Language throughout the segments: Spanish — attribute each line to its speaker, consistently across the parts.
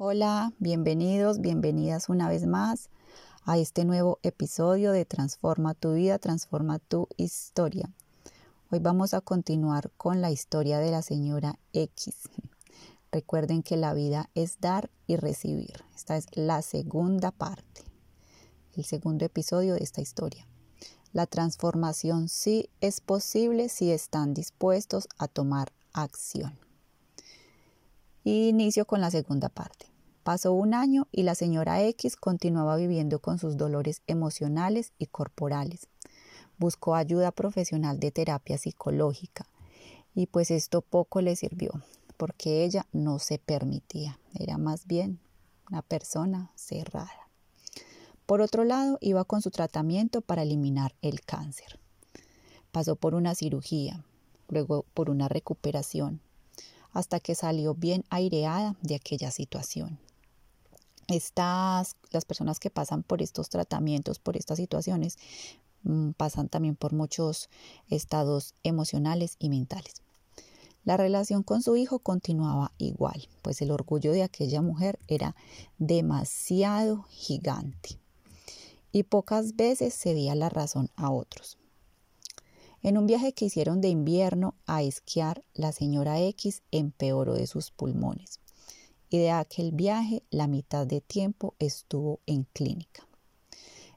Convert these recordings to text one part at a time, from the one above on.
Speaker 1: Hola, bienvenidos, bienvenidas una vez más a este nuevo episodio de Transforma tu vida, transforma tu historia. Hoy vamos a continuar con la historia de la señora X. Recuerden que la vida es dar y recibir. Esta es la segunda parte, el segundo episodio de esta historia. La transformación sí es posible si están dispuestos a tomar acción. Inicio con la segunda parte. Pasó un año y la señora X continuaba viviendo con sus dolores emocionales y corporales. Buscó ayuda profesional de terapia psicológica y pues esto poco le sirvió porque ella no se permitía, era más bien una persona cerrada. Por otro lado, iba con su tratamiento para eliminar el cáncer. Pasó por una cirugía, luego por una recuperación, hasta que salió bien aireada de aquella situación. Estas, las personas que pasan por estos tratamientos, por estas situaciones, mm, pasan también por muchos estados emocionales y mentales. La relación con su hijo continuaba igual, pues el orgullo de aquella mujer era demasiado gigante y pocas veces cedía la razón a otros. En un viaje que hicieron de invierno a esquiar, la señora X empeoró de sus pulmones y de aquel viaje la mitad de tiempo estuvo en clínica.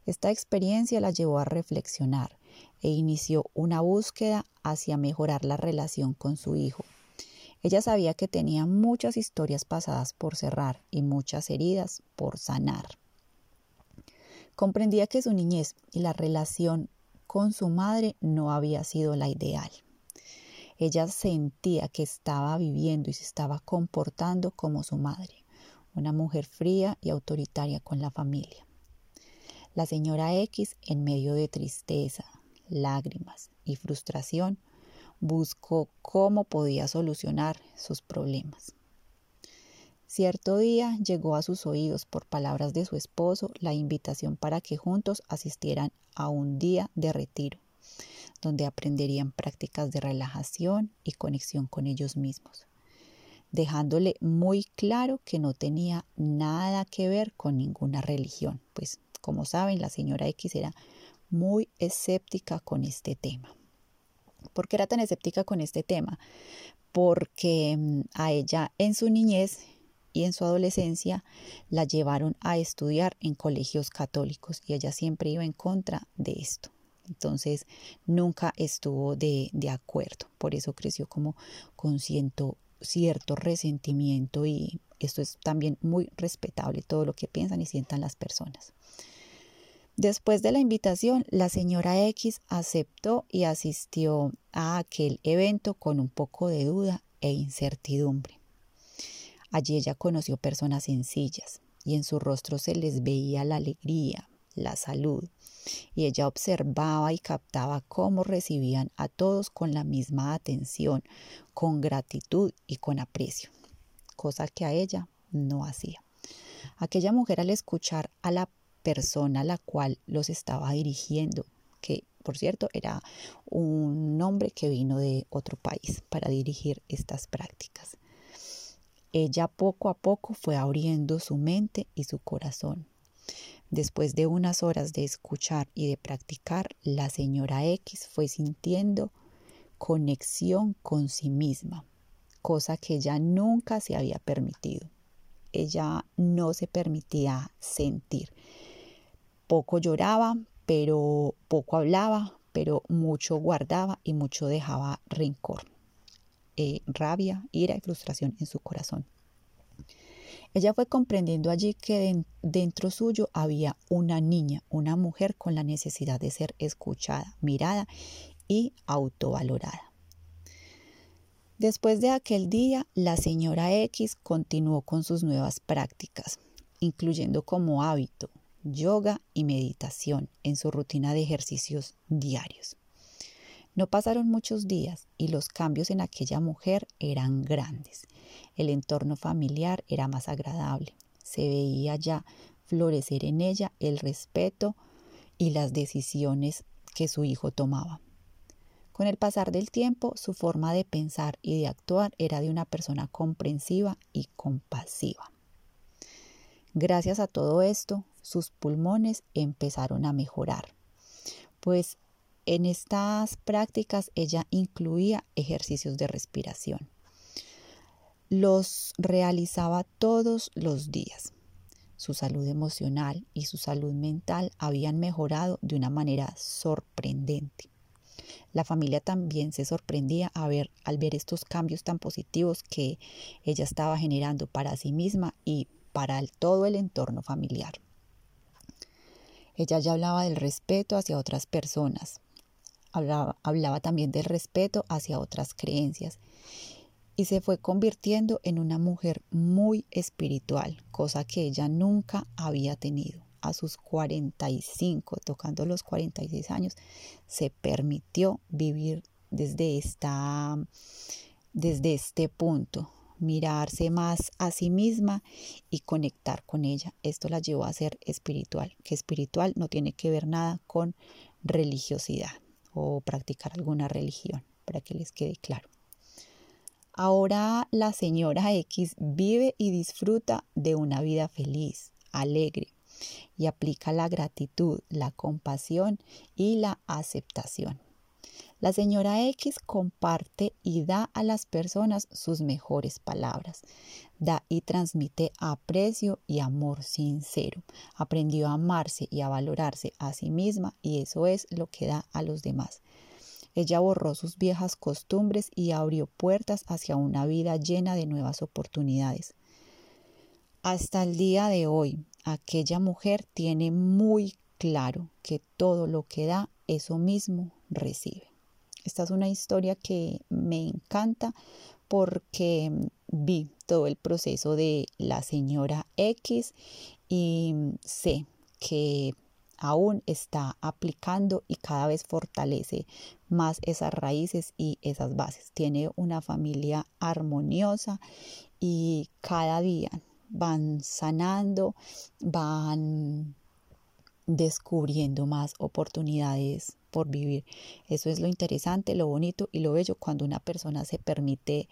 Speaker 1: Esta experiencia la llevó a reflexionar e inició una búsqueda hacia mejorar la relación con su hijo. Ella sabía que tenía muchas historias pasadas por cerrar y muchas heridas por sanar. Comprendía que su niñez y la relación con su madre no había sido la ideal. Ella sentía que estaba viviendo y se estaba comportando como su madre, una mujer fría y autoritaria con la familia. La señora X, en medio de tristeza, lágrimas y frustración, buscó cómo podía solucionar sus problemas. Cierto día llegó a sus oídos por palabras de su esposo la invitación para que juntos asistieran a un día de retiro, donde aprenderían prácticas de relajación y conexión con ellos mismos, dejándole muy claro que no tenía nada que ver con ninguna religión, pues como saben la señora X era muy escéptica con este tema. ¿Por qué era tan escéptica con este tema? Porque mm, a ella en su niñez y en su adolescencia la llevaron a estudiar en colegios católicos y ella siempre iba en contra de esto. Entonces nunca estuvo de, de acuerdo. Por eso creció como con cierto, cierto resentimiento y esto es también muy respetable, todo lo que piensan y sientan las personas. Después de la invitación, la señora X aceptó y asistió a aquel evento con un poco de duda e incertidumbre. Allí ella conoció personas sencillas y en su rostro se les veía la alegría, la salud, y ella observaba y captaba cómo recibían a todos con la misma atención, con gratitud y con aprecio, cosa que a ella no hacía. Aquella mujer al escuchar a la persona a la cual los estaba dirigiendo, que por cierto era un hombre que vino de otro país para dirigir estas prácticas. Ella poco a poco fue abriendo su mente y su corazón. Después de unas horas de escuchar y de practicar, la señora X fue sintiendo conexión con sí misma, cosa que ella nunca se había permitido. Ella no se permitía sentir. Poco lloraba, pero poco hablaba, pero mucho guardaba y mucho dejaba rencor. Eh, rabia, ira y frustración en su corazón. Ella fue comprendiendo allí que dentro suyo había una niña, una mujer con la necesidad de ser escuchada, mirada y autovalorada. Después de aquel día, la señora X continuó con sus nuevas prácticas, incluyendo como hábito yoga y meditación en su rutina de ejercicios diarios. No pasaron muchos días y los cambios en aquella mujer eran grandes. El entorno familiar era más agradable. Se veía ya florecer en ella el respeto y las decisiones que su hijo tomaba. Con el pasar del tiempo, su forma de pensar y de actuar era de una persona comprensiva y compasiva. Gracias a todo esto, sus pulmones empezaron a mejorar, pues en estas prácticas ella incluía ejercicios de respiración. Los realizaba todos los días. Su salud emocional y su salud mental habían mejorado de una manera sorprendente. La familia también se sorprendía al ver estos cambios tan positivos que ella estaba generando para sí misma y para todo el entorno familiar. Ella ya hablaba del respeto hacia otras personas, hablaba, hablaba también del respeto hacia otras creencias y se fue convirtiendo en una mujer muy espiritual, cosa que ella nunca había tenido. A sus 45, tocando los 46 años, se permitió vivir desde, esta, desde este punto, mirarse más a sí misma y conectar con ella. Esto la llevó a ser espiritual, que espiritual no tiene que ver nada con religiosidad o practicar alguna religión, para que les quede claro. Ahora la señora X vive y disfruta de una vida feliz, alegre, y aplica la gratitud, la compasión y la aceptación. La señora X comparte y da a las personas sus mejores palabras. Da y transmite aprecio y amor sincero. Aprendió a amarse y a valorarse a sí misma y eso es lo que da a los demás. Ella borró sus viejas costumbres y abrió puertas hacia una vida llena de nuevas oportunidades. Hasta el día de hoy, aquella mujer tiene muy claro que todo lo que da, eso mismo recibe. Esta es una historia que me encanta porque vi todo el proceso de la señora X y sé que aún está aplicando y cada vez fortalece más esas raíces y esas bases. Tiene una familia armoniosa y cada día van sanando, van descubriendo más oportunidades por vivir. Eso es lo interesante, lo bonito y lo bello cuando una persona se permite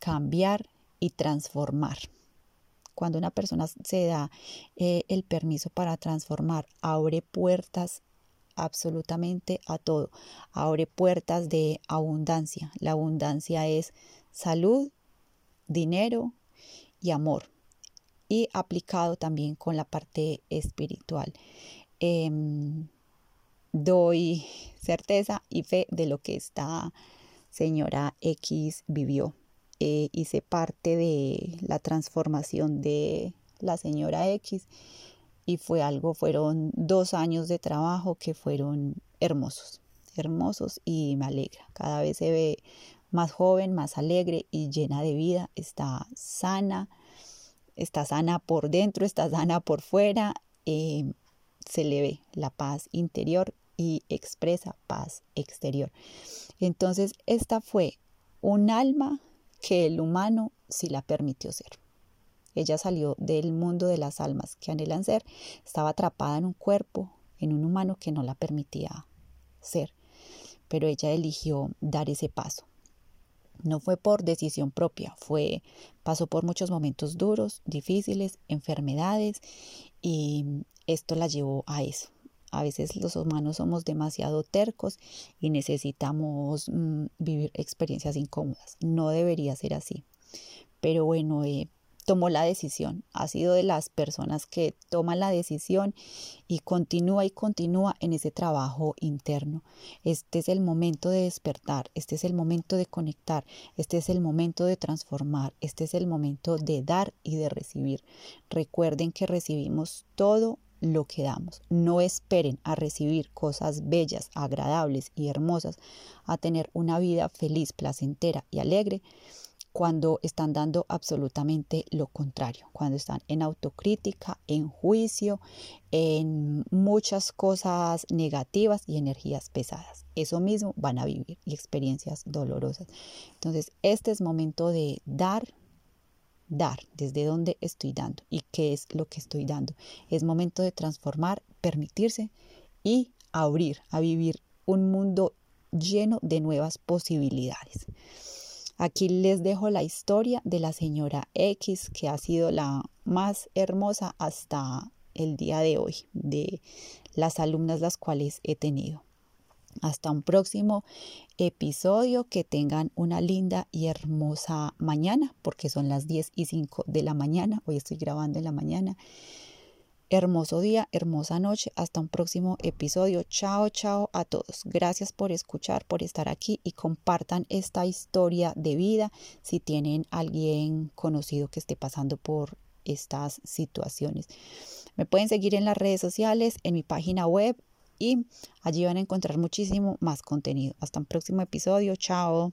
Speaker 1: cambiar y transformar. Cuando una persona se da eh, el permiso para transformar, abre puertas absolutamente a todo. Abre puertas de abundancia. La abundancia es salud, dinero y amor. Y aplicado también con la parte espiritual. Em, doy certeza y fe de lo que esta señora X vivió. Eh, hice parte de la transformación de la señora X y fue algo, fueron dos años de trabajo que fueron hermosos, hermosos y me alegra. Cada vez se ve más joven, más alegre y llena de vida, está sana, está sana por dentro, está sana por fuera. Eh, se le ve la paz interior y expresa paz exterior. Entonces, esta fue un alma que el humano sí la permitió ser. Ella salió del mundo de las almas que anhelan ser, estaba atrapada en un cuerpo, en un humano que no la permitía ser, pero ella eligió dar ese paso. No fue por decisión propia, fue pasó por muchos momentos duros, difíciles, enfermedades y esto la llevó a eso. A veces los humanos somos demasiado tercos y necesitamos mm, vivir experiencias incómodas. No debería ser así. Pero bueno, eh, tomó la decisión. Ha sido de las personas que toman la decisión y continúa y continúa en ese trabajo interno. Este es el momento de despertar, este es el momento de conectar, este es el momento de transformar, este es el momento de dar y de recibir. Recuerden que recibimos todo lo que damos. No esperen a recibir cosas bellas, agradables y hermosas, a tener una vida feliz, placentera y alegre cuando están dando absolutamente lo contrario, cuando están en autocrítica, en juicio, en muchas cosas negativas y energías pesadas. Eso mismo van a vivir y experiencias dolorosas. Entonces, este es momento de dar, dar, desde dónde estoy dando y qué es lo que estoy dando. Es momento de transformar, permitirse y abrir a vivir un mundo lleno de nuevas posibilidades. Aquí les dejo la historia de la señora X, que ha sido la más hermosa hasta el día de hoy, de las alumnas las cuales he tenido. Hasta un próximo episodio, que tengan una linda y hermosa mañana, porque son las 10 y 5 de la mañana, hoy estoy grabando en la mañana. Hermoso día, hermosa noche. Hasta un próximo episodio. Chao, chao a todos. Gracias por escuchar, por estar aquí y compartan esta historia de vida si tienen alguien conocido que esté pasando por estas situaciones. Me pueden seguir en las redes sociales, en mi página web y allí van a encontrar muchísimo más contenido. Hasta un próximo episodio. Chao.